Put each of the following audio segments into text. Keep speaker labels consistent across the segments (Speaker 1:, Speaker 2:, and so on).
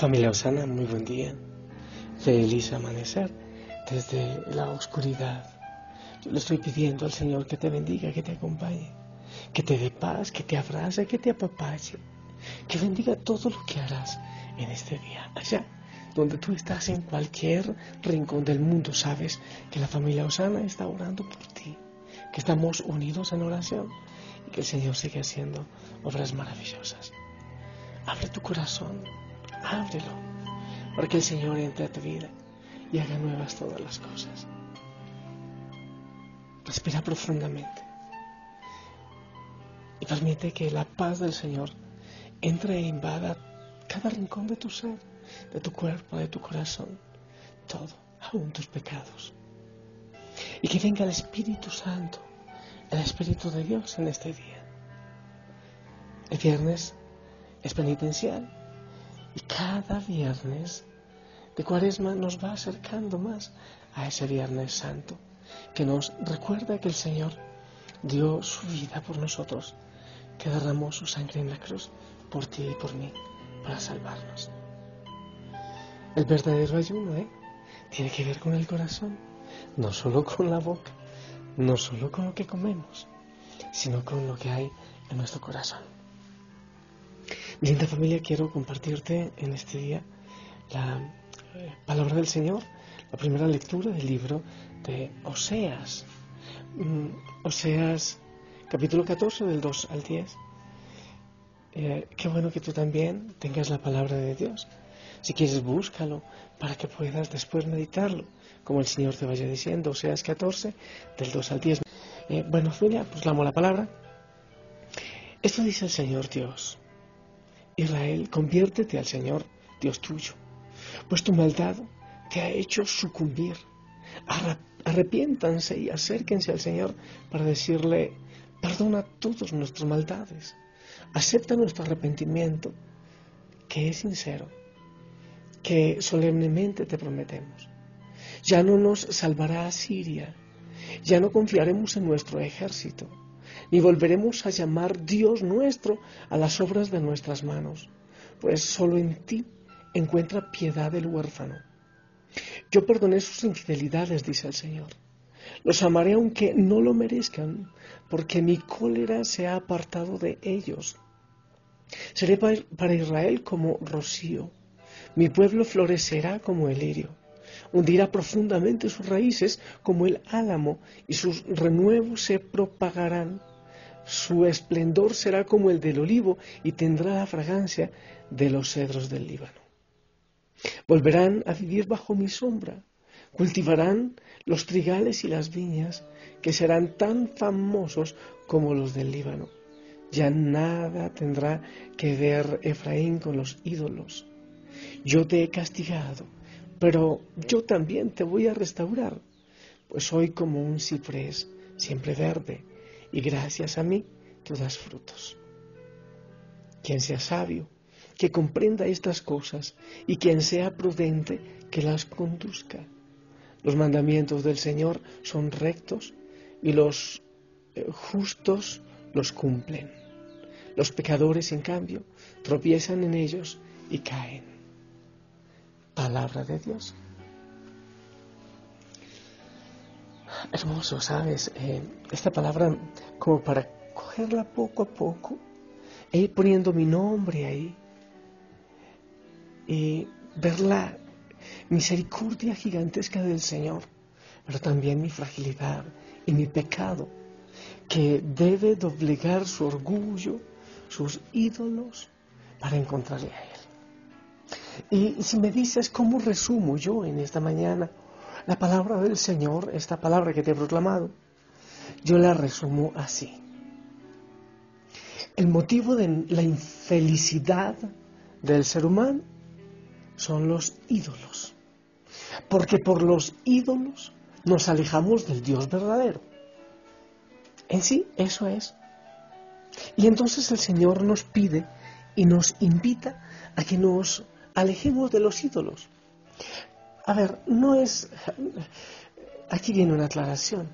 Speaker 1: Familia Osana, muy buen día. Feliz amanecer desde la oscuridad. Le estoy pidiendo al Señor que te bendiga, que te acompañe, que te dé paz, que te abrace, que te apapache, que bendiga todo lo que harás en este día. Allá donde tú estás, en cualquier rincón del mundo, sabes que la familia Osana está orando por ti, que estamos unidos en oración y que el Señor sigue haciendo obras maravillosas. Abre tu corazón ábrelo, para que el Señor entre a tu vida y haga nuevas todas las cosas. Respira profundamente y permite que la paz del Señor entre e invada cada rincón de tu ser, de tu cuerpo, de tu corazón, todo, aún tus pecados. Y que venga el Espíritu Santo, el Espíritu de Dios en este día. El viernes es penitencial y cada viernes de cuaresma nos va acercando más a ese viernes santo, que nos recuerda que el Señor dio su vida por nosotros, que derramó su sangre en la cruz por ti y por mí, para salvarnos. El verdadero ayuno, ¿eh? Tiene que ver con el corazón, no solo con la boca, no solo con lo que comemos, sino con lo que hay en nuestro corazón. Linda familia, quiero compartirte en este día la eh, palabra del Señor, la primera lectura del libro de Oseas. Mm, Oseas capítulo 14 del 2 al 10. Eh, qué bueno que tú también tengas la palabra de Dios. Si quieres, búscalo para que puedas después meditarlo, como el Señor te vaya diciendo. Oseas 14 del 2 al 10. Eh, bueno, familia, pues amo la palabra. Esto dice el Señor Dios. Israel, conviértete al Señor, Dios tuyo, pues tu maldad te ha hecho sucumbir. Arrepiéntanse y acérquense al Señor para decirle, perdona todas nuestras maldades, acepta nuestro arrepentimiento, que es sincero, que solemnemente te prometemos. Ya no nos salvará Siria, ya no confiaremos en nuestro ejército ni volveremos a llamar Dios nuestro a las obras de nuestras manos, pues solo en ti encuentra piedad el huérfano. Yo perdoné sus infidelidades, dice el Señor. Los amaré aunque no lo merezcan, porque mi cólera se ha apartado de ellos. Seré para Israel como rocío, mi pueblo florecerá como el lirio, hundirá profundamente sus raíces como el álamo, y sus renuevos se propagarán su esplendor será como el del olivo y tendrá la fragancia de los cedros del Líbano. Volverán a vivir bajo mi sombra, cultivarán los trigales y las viñas, que serán tan famosos como los del Líbano. Ya nada tendrá que ver Efraín con los ídolos. Yo te he castigado, pero yo también te voy a restaurar, pues soy como un ciprés, siempre verde y gracias a mí tú das frutos. Quien sea sabio, que comprenda estas cosas, y quien sea prudente, que las conduzca. Los mandamientos del Señor son rectos y los eh, justos los cumplen. Los pecadores, en cambio, tropiezan en ellos y caen. Palabra de Dios. Hermoso, ¿sabes? Eh, esta palabra como para cogerla poco a poco e ir poniendo mi nombre ahí y ver la misericordia gigantesca del Señor, pero también mi fragilidad y mi pecado, que debe doblegar su orgullo, sus ídolos, para encontrarle a Él. Y si me dices cómo resumo yo en esta mañana la palabra del Señor, esta palabra que te he proclamado, yo la resumo así. El motivo de la infelicidad del ser humano son los ídolos. Porque por los ídolos nos alejamos del Dios verdadero. En sí, eso es. Y entonces el Señor nos pide y nos invita a que nos alejemos de los ídolos. A ver, no es... Aquí viene una aclaración.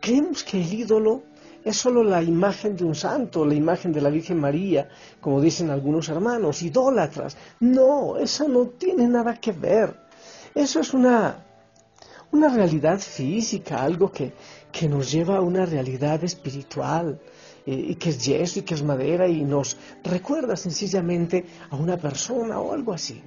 Speaker 1: Creemos que el ídolo es solo la imagen de un santo, la imagen de la Virgen María, como dicen algunos hermanos, idólatras. No, eso no tiene nada que ver. Eso es una, una realidad física, algo que, que nos lleva a una realidad espiritual, eh, y que es yeso y que es madera y nos recuerda sencillamente a una persona o algo así.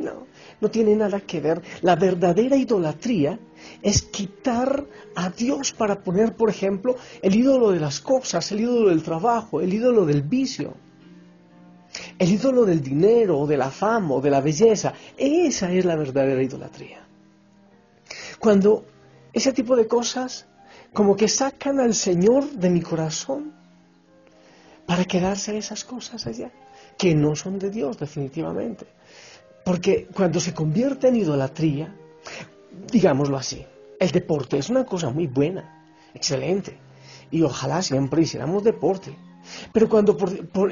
Speaker 1: No, no tiene nada que ver. La verdadera idolatría es quitar a Dios para poner, por ejemplo, el ídolo de las cosas, el ídolo del trabajo, el ídolo del vicio, el ídolo del dinero, o de la fama, o de la belleza. Esa es la verdadera idolatría. Cuando ese tipo de cosas como que sacan al Señor de mi corazón para quedarse esas cosas allá, que no son de Dios definitivamente. Porque cuando se convierte en idolatría, digámoslo así, el deporte es una cosa muy buena, excelente, y ojalá siempre hiciéramos deporte. Pero cuando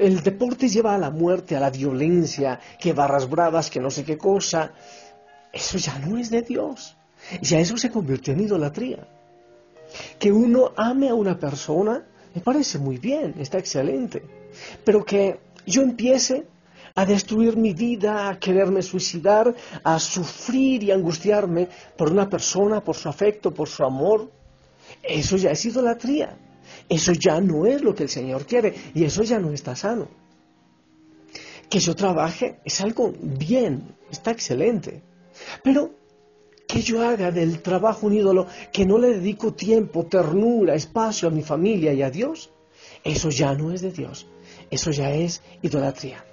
Speaker 1: el deporte lleva a la muerte, a la violencia, que barras bravas, que no sé qué cosa, eso ya no es de Dios. Ya eso se convirtió en idolatría. Que uno ame a una persona me parece muy bien, está excelente. Pero que yo empiece a destruir mi vida, a quererme suicidar, a sufrir y angustiarme por una persona, por su afecto, por su amor, eso ya es idolatría. Eso ya no es lo que el Señor quiere y eso ya no está sano. Que yo trabaje es algo bien, está excelente. Pero que yo haga del trabajo un ídolo, que no le dedico tiempo, ternura, espacio a mi familia y a Dios, eso ya no es de Dios, eso ya es idolatría.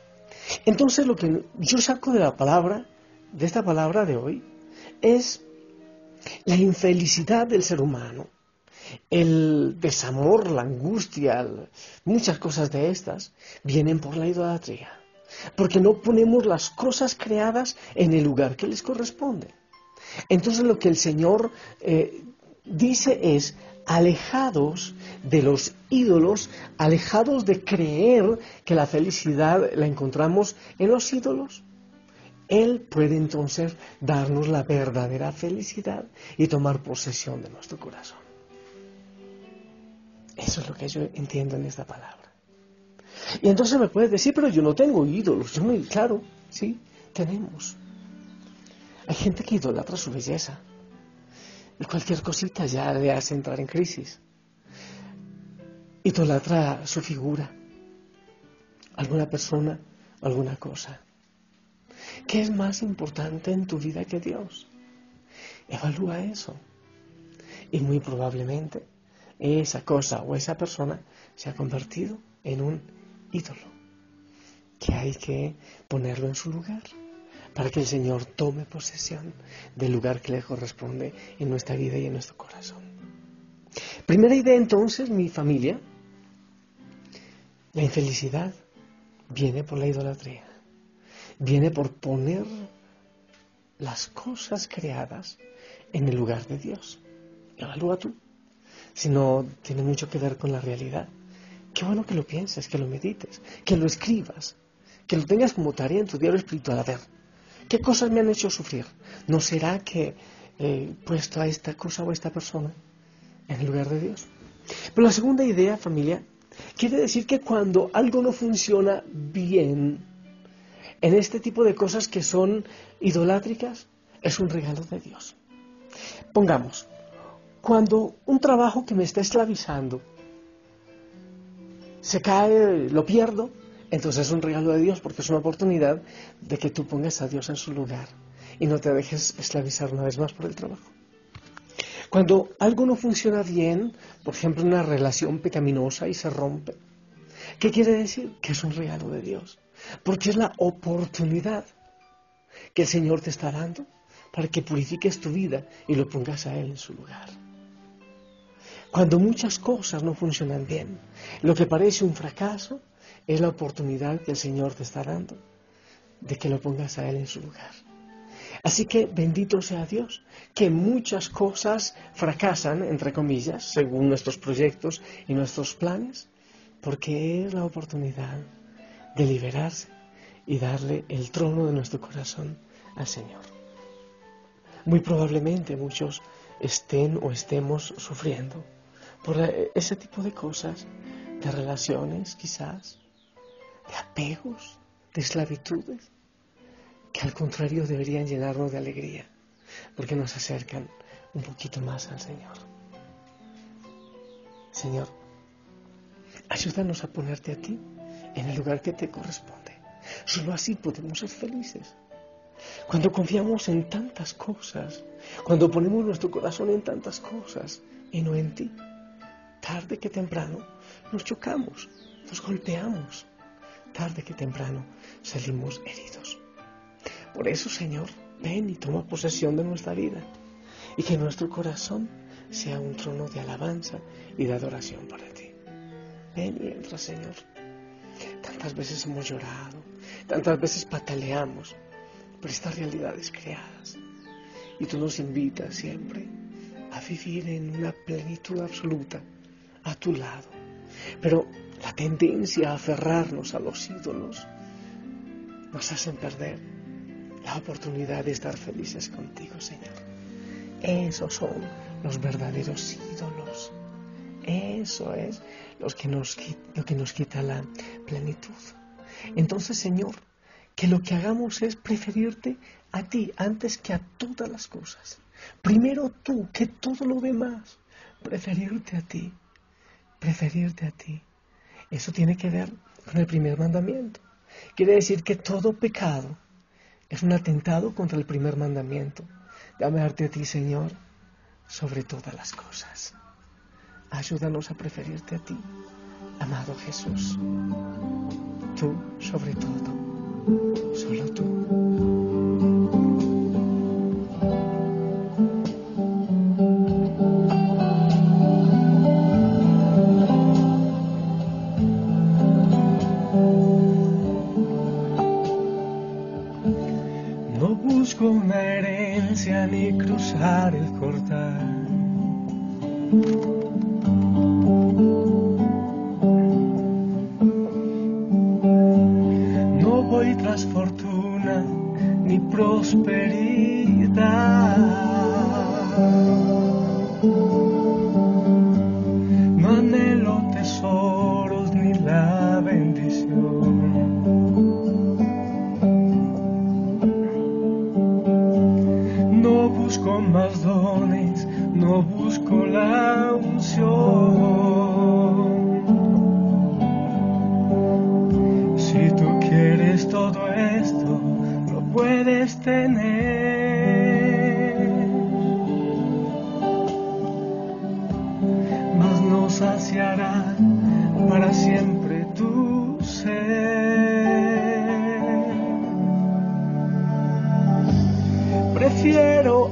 Speaker 1: Entonces lo que yo saco de la palabra, de esta palabra de hoy, es la infelicidad del ser humano, el desamor, la angustia, muchas cosas de estas vienen por la idolatría, porque no ponemos las cosas creadas en el lugar que les corresponde. Entonces lo que el Señor eh, dice es, alejados de los ídolos, alejados de creer que la felicidad la encontramos en los ídolos. Él puede entonces darnos la verdadera felicidad y tomar posesión de nuestro corazón. Eso es lo que yo entiendo en esta palabra. Y entonces me puedes decir, pero yo no tengo ídolos. Yo muy claro, sí, tenemos. Hay gente que idolatra su belleza. Y cualquier cosita ya le hace entrar en crisis. Idolatra su figura. Alguna persona, alguna cosa. ¿Qué es más importante en tu vida que Dios? Evalúa eso. Y muy probablemente esa cosa o esa persona se ha convertido en un ídolo que hay que ponerlo en su lugar para que el Señor tome posesión del lugar que le corresponde en nuestra vida y en nuestro corazón. Primera idea entonces, mi familia, la infelicidad viene por la idolatría, viene por poner las cosas creadas en el lugar de Dios. Evalúa tú. Si no tiene mucho que ver con la realidad, qué bueno que lo pienses, que lo medites, que lo escribas, que lo tengas como tarea en tu diario espiritual. A ver, ¿Qué cosas me han hecho sufrir? ¿No será que he puesto a esta cosa o a esta persona en lugar de Dios? Pero la segunda idea, familia, quiere decir que cuando algo no funciona bien en este tipo de cosas que son idolátricas, es un regalo de Dios. Pongamos, cuando un trabajo que me está esclavizando se cae, lo pierdo, entonces es un regalo de Dios porque es una oportunidad de que tú pongas a Dios en su lugar y no te dejes esclavizar una vez más por el trabajo. Cuando algo no funciona bien, por ejemplo una relación pecaminosa y se rompe, ¿qué quiere decir? Que es un regalo de Dios. Porque es la oportunidad que el Señor te está dando para que purifiques tu vida y lo pongas a Él en su lugar. Cuando muchas cosas no funcionan bien, lo que parece un fracaso es la oportunidad que el Señor te está dando de que lo pongas a Él en su lugar. Así que bendito sea Dios, que muchas cosas fracasan, entre comillas, según nuestros proyectos y nuestros planes, porque es la oportunidad de liberarse y darle el trono de nuestro corazón al Señor. Muy probablemente muchos estén o estemos sufriendo por eh, ese tipo de cosas, de relaciones quizás, de apegos, de esclavitudes, que al contrario deberían llenarnos de alegría, porque nos acercan un poquito más al Señor. Señor, ayúdanos a ponerte a ti en el lugar que te corresponde. Solo así podemos ser felices. Cuando confiamos en tantas cosas, cuando ponemos nuestro corazón en tantas cosas y no en ti, tarde que temprano nos chocamos, nos golpeamos, tarde que temprano salimos heridos. Por eso, Señor, ven y toma posesión de nuestra vida y que nuestro corazón sea un trono de alabanza y de adoración para ti. Ven y entra, Señor. Tantas veces hemos llorado, tantas veces pataleamos por estas realidades creadas. Y tú nos invitas siempre a vivir en una plenitud absoluta a tu lado. Pero la tendencia a aferrarnos a los ídolos nos hacen perder la oportunidad de estar felices contigo, Señor. Esos son los verdaderos ídolos. Eso es lo que nos, lo que nos quita la plenitud. Entonces, Señor, que lo que hagamos es preferirte a ti antes que a todas las cosas. Primero tú, que todo lo demás. Preferirte a ti. Preferirte a ti. Eso tiene que ver con el primer mandamiento. Quiere decir que todo pecado es un atentado contra el primer mandamiento. De amarte a ti, Señor, sobre todas las cosas. Ayúdanos a preferirte a ti, amado Jesús. Tú sobre todo, solo tú.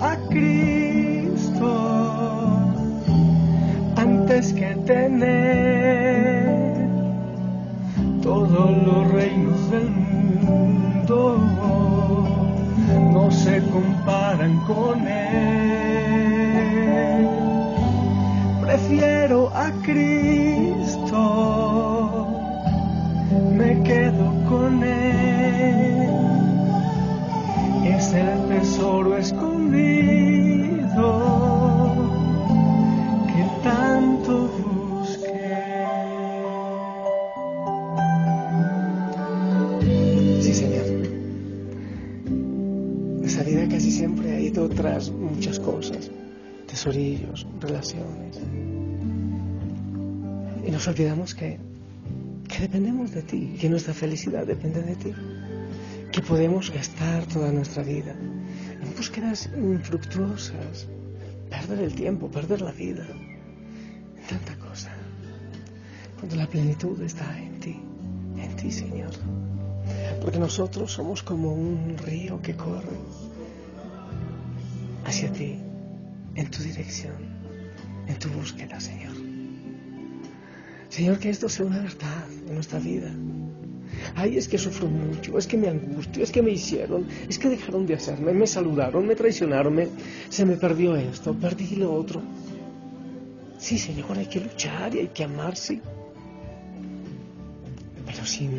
Speaker 1: A Cristo. Antes que tener Y nos olvidamos que, que dependemos de ti, que nuestra felicidad depende de ti, que podemos gastar toda nuestra vida en búsquedas infructuosas, perder el tiempo, perder la vida, en tanta cosa, cuando la plenitud está en ti, en ti, Señor. Porque nosotros somos como un río que corre hacia ti, en tu dirección, en tu búsqueda, Señor. Señor, que esto sea una verdad en nuestra vida. Ay, es que sufro mucho, es que me angustio, es que me hicieron, es que dejaron de hacerme, me saludaron, me traicionaron, se me perdió esto, perdí lo otro. Sí, Señor, hay que luchar y hay que amarse, pero sin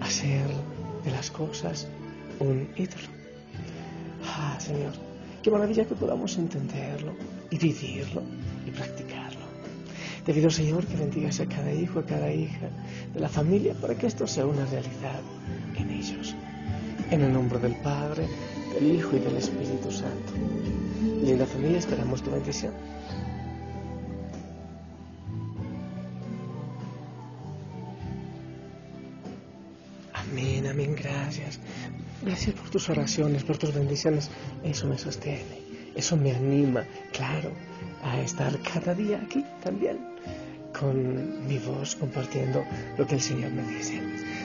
Speaker 1: hacer de las cosas un ídolo. Ah, Señor, qué maravilla que podamos entenderlo y vivirlo y practicarlo. Te pido, Señor, que bendigas a cada hijo, a cada hija de la familia para que esto sea una realidad en ellos. En el nombre del Padre, del Hijo y del Espíritu Santo. Linda familia, esperamos tu bendición. Amén, amén, gracias. Gracias por tus oraciones, por tus bendiciones. Eso me sostiene, eso me anima, claro, a estar cada día aquí también, con mi voz compartiendo lo que el Señor me dice.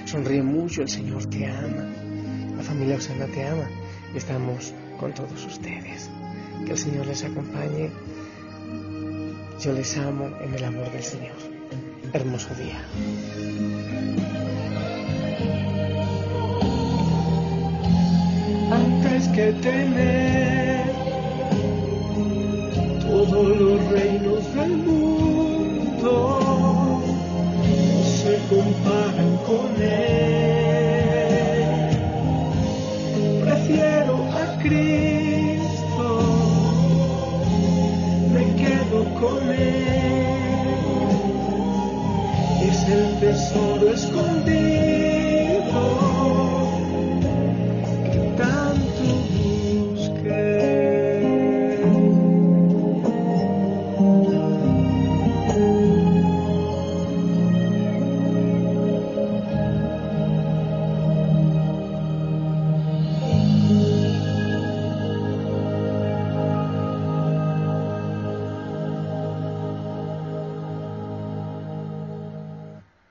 Speaker 1: Sonríe mucho, el Señor te ama, la familia Osana te ama estamos con todos ustedes. Que el Señor les acompañe. Yo les amo en el amor del Señor. Hermoso día.
Speaker 2: Antes que tener todos los reinos del mundo, se comparan con él. Prefiero a Cristo, me quedo con él. Es el tesoro